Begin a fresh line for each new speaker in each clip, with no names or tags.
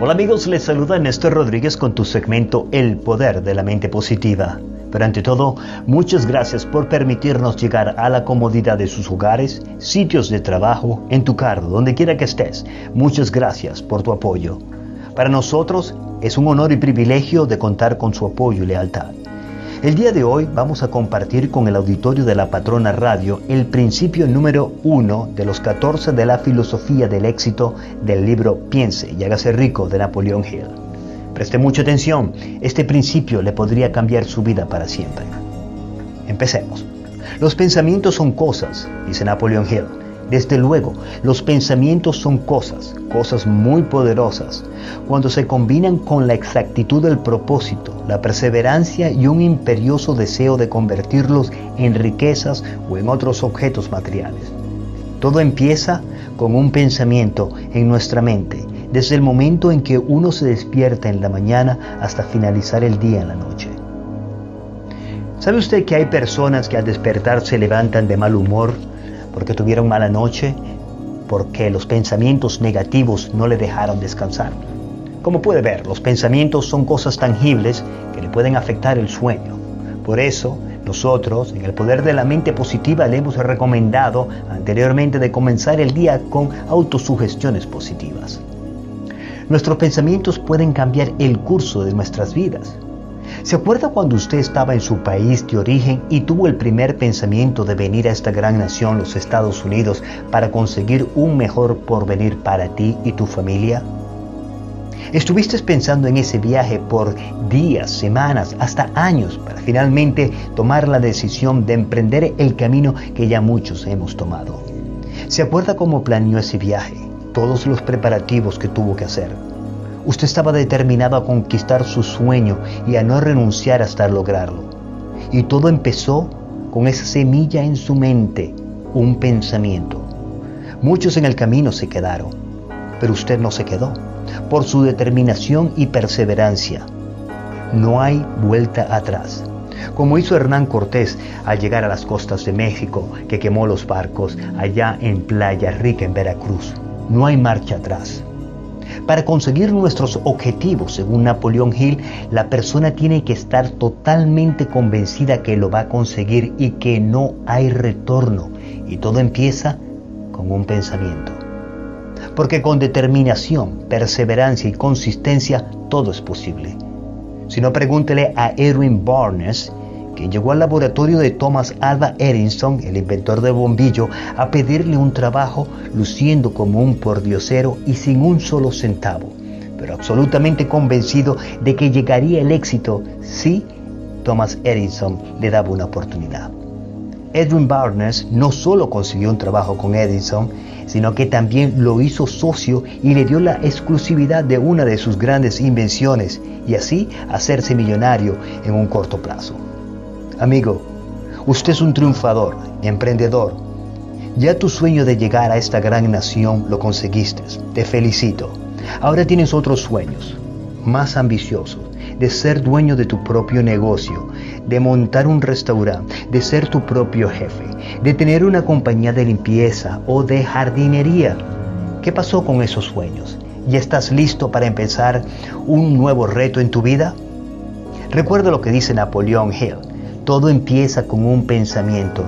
Hola amigos, les saluda Néstor Rodríguez con tu segmento El Poder de la Mente Positiva. Pero ante todo, muchas gracias por permitirnos llegar a la comodidad de sus hogares, sitios de trabajo, en tu carro, donde quiera que estés. Muchas gracias por tu apoyo. Para nosotros es un honor y privilegio de contar con su apoyo y lealtad. El día de hoy vamos a compartir con el auditorio de la Patrona Radio el principio número uno de los 14 de la filosofía del éxito del libro Piense y hágase rico de Napoleón Hill. Preste mucha atención, este principio le podría cambiar su vida para siempre. Empecemos. Los pensamientos son cosas, dice Napoleón Hill desde luego, los pensamientos son cosas, cosas muy poderosas, cuando se combinan con la exactitud del propósito, la perseverancia y un imperioso deseo de convertirlos en riquezas o en otros objetos materiales. Todo empieza con un pensamiento en nuestra mente, desde el momento en que uno se despierta en la mañana hasta finalizar el día en la noche. ¿Sabe usted que hay personas que al despertar se levantan de mal humor, porque tuvieron mala noche, porque los pensamientos negativos no le dejaron descansar. Como puede ver, los pensamientos son cosas tangibles que le pueden afectar el sueño. Por eso, nosotros, en el poder de la mente positiva, le hemos recomendado anteriormente de comenzar el día con autosugestiones positivas. Nuestros pensamientos pueden cambiar el curso de nuestras vidas. ¿Se acuerda cuando usted estaba en su país de origen y tuvo el primer pensamiento de venir a esta gran nación, los Estados Unidos, para conseguir un mejor porvenir para ti y tu familia? Estuviste pensando en ese viaje por días, semanas, hasta años para finalmente tomar la decisión de emprender el camino que ya muchos hemos tomado. ¿Se acuerda cómo planeó ese viaje? Todos los preparativos que tuvo que hacer. Usted estaba determinado a conquistar su sueño y a no renunciar hasta lograrlo. Y todo empezó con esa semilla en su mente, un pensamiento. Muchos en el camino se quedaron, pero usted no se quedó, por su determinación y perseverancia. No hay vuelta atrás. Como hizo Hernán Cortés al llegar a las costas de México, que quemó los barcos allá en Playa Rica, en Veracruz. No hay marcha atrás. Para conseguir nuestros objetivos, según Napoleón Hill, la persona tiene que estar totalmente convencida que lo va a conseguir y que no hay retorno. Y todo empieza con un pensamiento. Porque con determinación, perseverancia y consistencia todo es posible. Si no, pregúntele a Edwin Barnes, quien llegó al laboratorio de Thomas Alva Edison, el inventor del bombillo, a pedirle un trabajo luciendo como un pordiosero y sin un solo centavo, pero absolutamente convencido de que llegaría el éxito si Thomas Edison le daba una oportunidad. Edwin Barnes no solo consiguió un trabajo con Edison, sino que también lo hizo socio y le dio la exclusividad de una de sus grandes invenciones y así hacerse millonario en un corto plazo. Amigo, usted es un triunfador, emprendedor. Ya tu sueño de llegar a esta gran nación lo conseguiste. Te felicito. Ahora tienes otros sueños, más ambiciosos, de ser dueño de tu propio negocio, de montar un restaurante, de ser tu propio jefe, de tener una compañía de limpieza o de jardinería. ¿Qué pasó con esos sueños? ¿Ya estás listo para empezar un nuevo reto en tu vida? Recuerda lo que dice Napoleón Hill. Todo empieza con un pensamiento.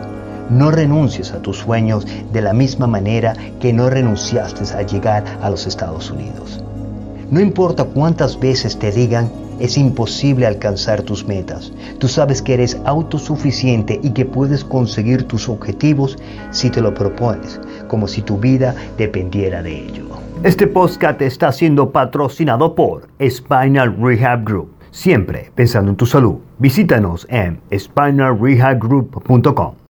No renuncies a tus sueños de la misma manera que no renunciaste a llegar a los Estados Unidos. No importa cuántas veces te digan, es imposible alcanzar tus metas. Tú sabes que eres autosuficiente y que puedes conseguir tus objetivos si te lo propones, como si tu vida dependiera de ello. Este podcast está siendo patrocinado por Spinal Rehab Group siempre pensando en tu salud. Visítanos en spinalrehabgroup.com.